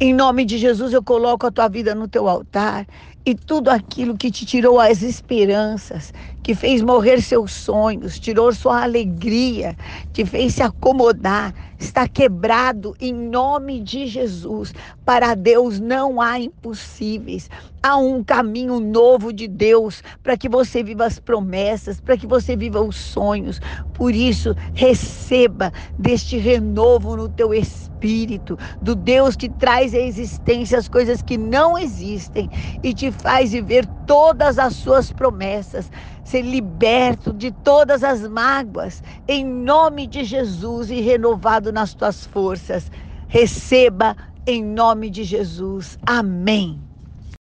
Em nome de Jesus, eu coloco a tua vida no teu altar e tudo aquilo que te tirou as esperanças, que fez morrer seus sonhos, tirou sua alegria, te fez se acomodar, está quebrado em nome de Jesus. Para Deus não há impossíveis. Há um caminho novo de Deus para que você viva as promessas, para que você viva os sonhos. Por isso, receba deste renovo no teu espírito, do Deus que traz à existência as coisas que não existem e te faz viver todas as suas promessas, ser liberto de todas as mágoas, em nome de Jesus e renovado nas tuas forças. Receba em nome de Jesus. Amém.